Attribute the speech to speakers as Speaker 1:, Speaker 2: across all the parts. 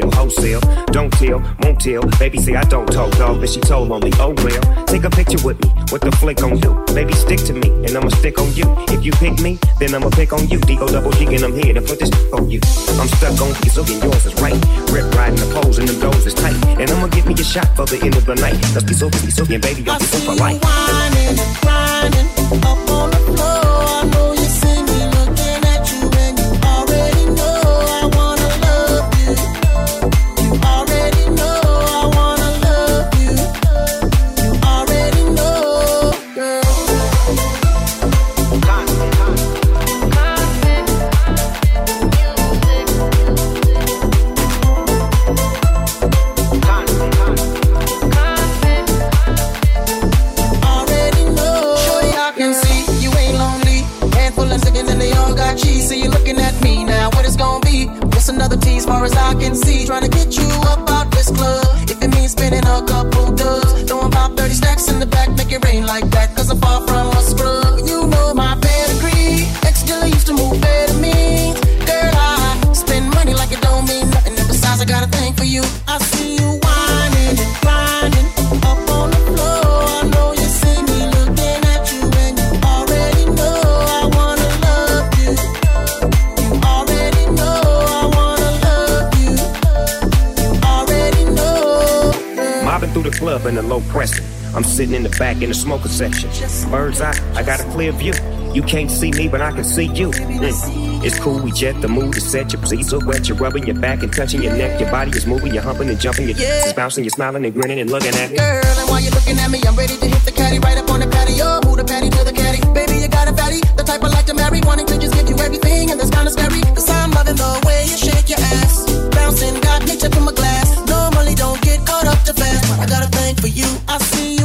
Speaker 1: tell, wholesale. Don't tell, won't tell. Baby say I don't talk, dog, but she told only, oh well. Take a picture with me, what the flick on you. Baby, stick to me, and I'ma stick on you. If you pick me, then I'ma pick on you. D-O double G, and I'm here to put this on you. I'm stuck on you, so and yours is right. Rip riding the poles, and the doors is tight. And I'ma give me a shot for the end of the night. Let's be so busy, so yeah, baby, I'll be so for life.
Speaker 2: Whining, grinding, up on the floor.
Speaker 1: See me, but I can see you. Mm. It's cool, we jet the mood is set. Your pleats are wet, you're rubbing your back and touching your neck. Your body is moving, you're humping and jumping, your yeah. is bouncing, you're smiling and grinning and looking at me.
Speaker 2: Girl, and while you're looking at me, I'm ready to hit the caddy right up on the patio. Move the patty to the caddy. Baby, you got a fatty, the type I like to marry. Wanting to just give you everything, and that's kinda scary. Cause I'm loving the way you shake your ass. Bouncing, got me tipping my glass. Normally don't up too fast, but I got a thing for you. I see you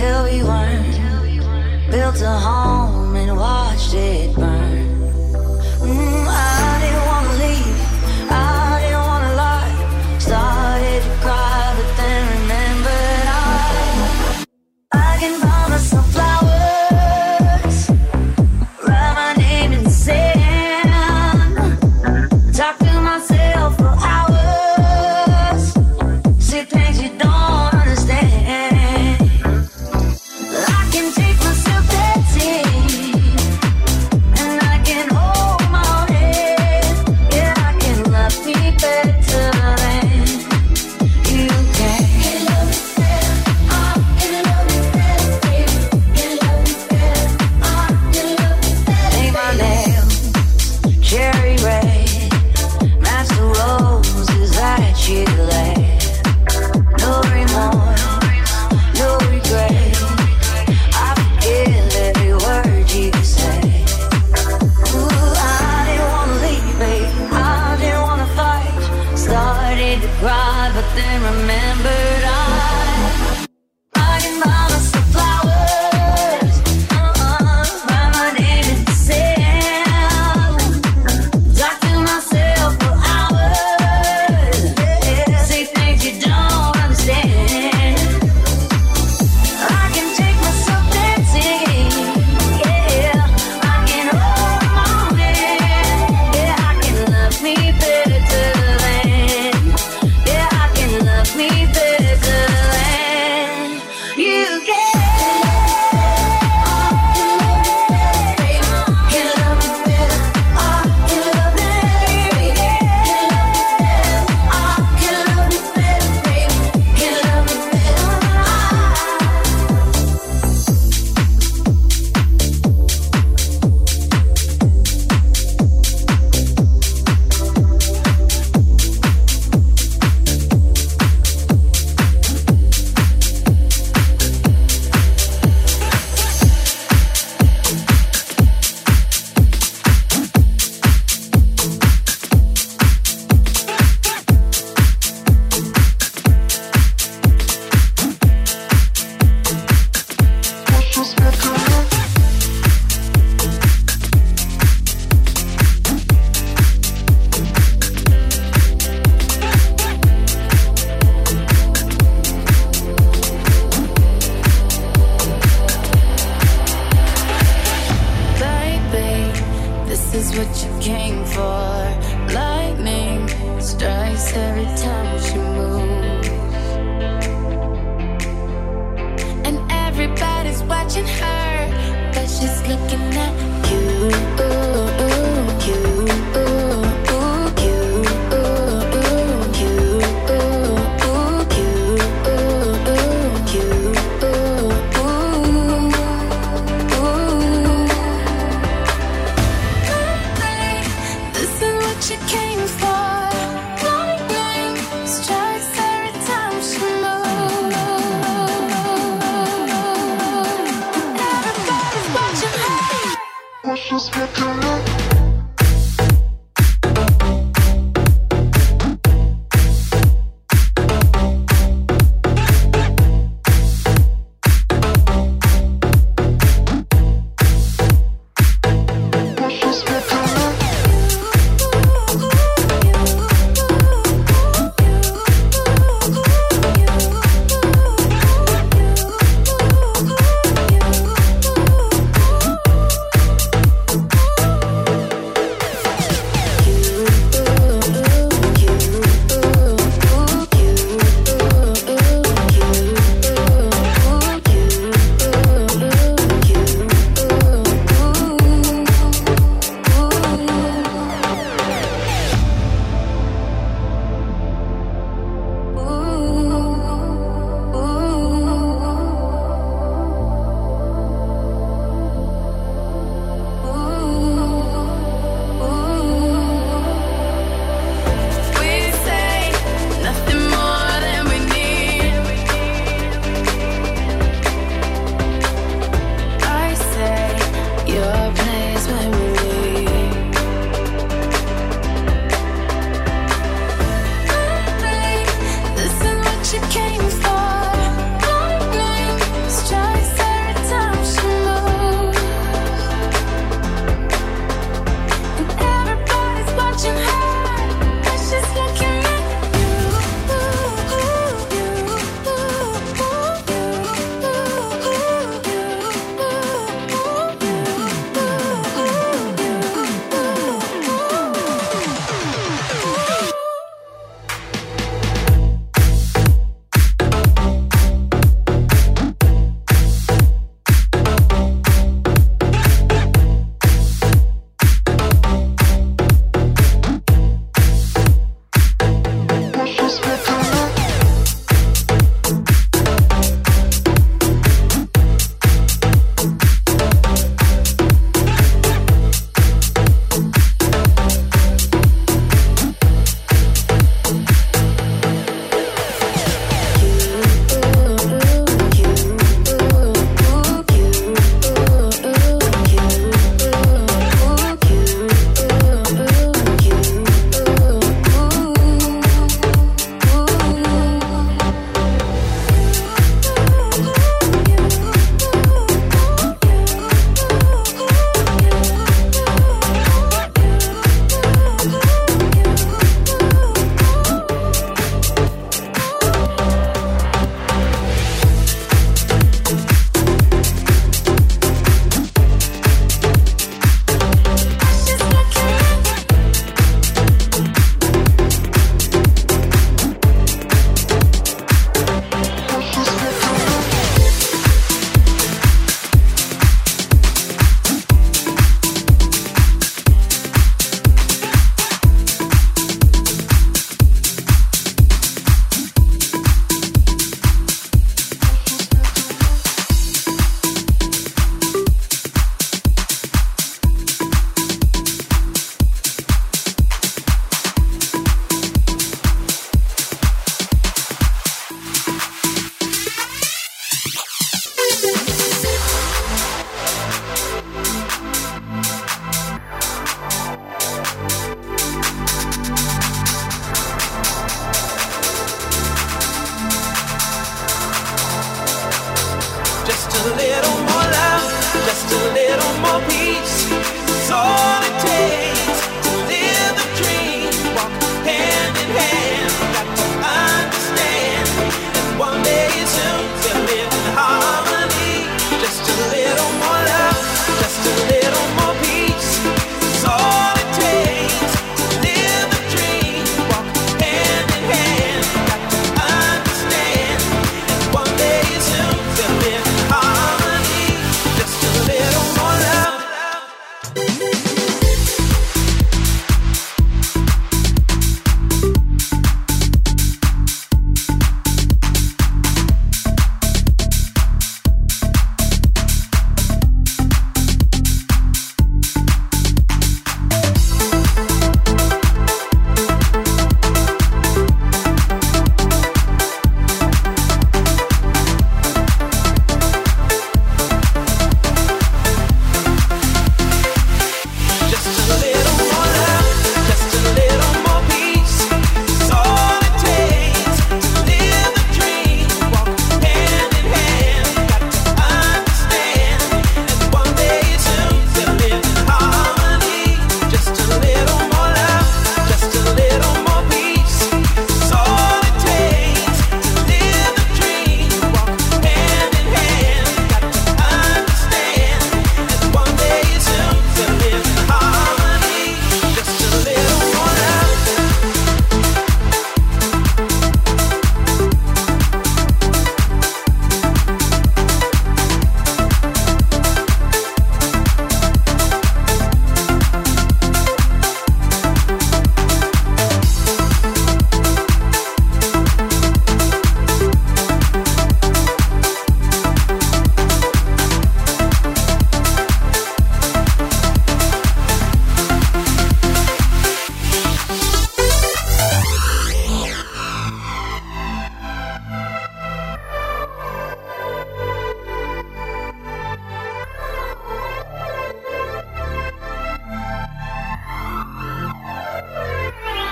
Speaker 3: till we weren't. Built a home and watched it burn.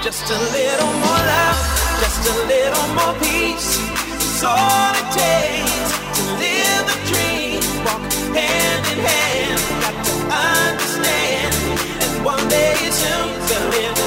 Speaker 4: Just a little more love, just a little more peace. It's all it takes to live the dream. Walk hand in hand. Got to understand, and one day it's soon to live.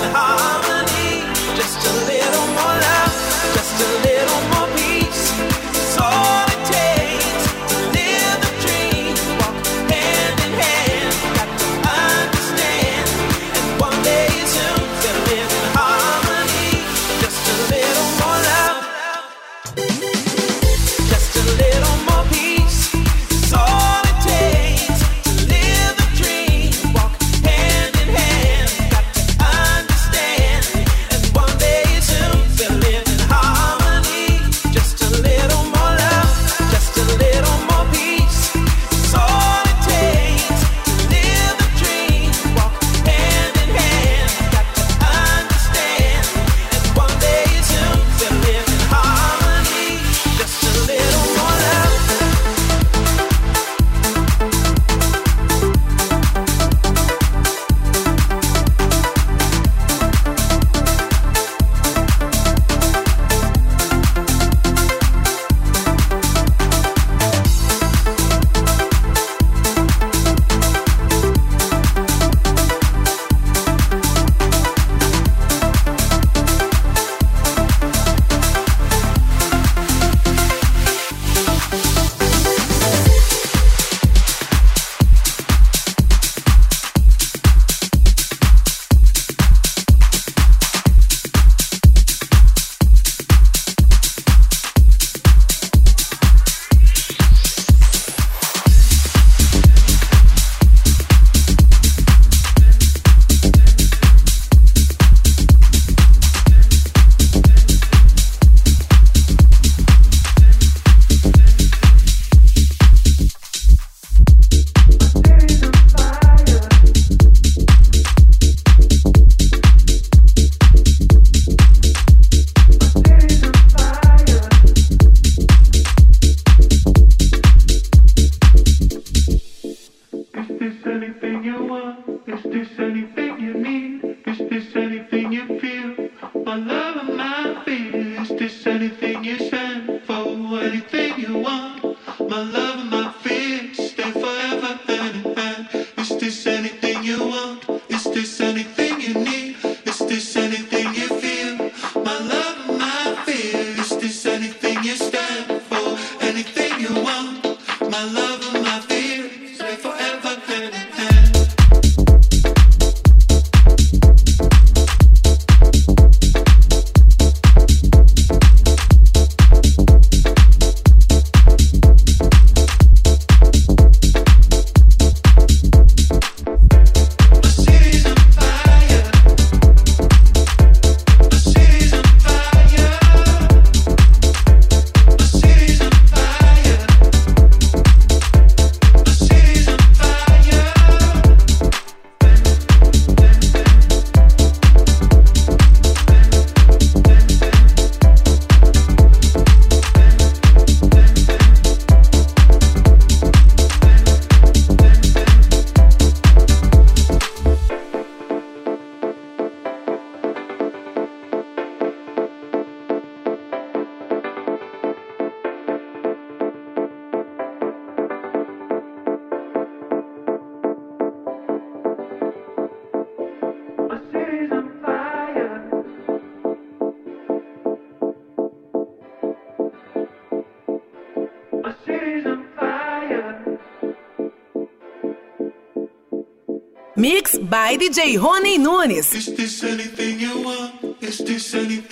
Speaker 5: By DJ Roney Nunes.
Speaker 6: Is this anything you want? Is this anything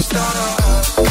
Speaker 7: a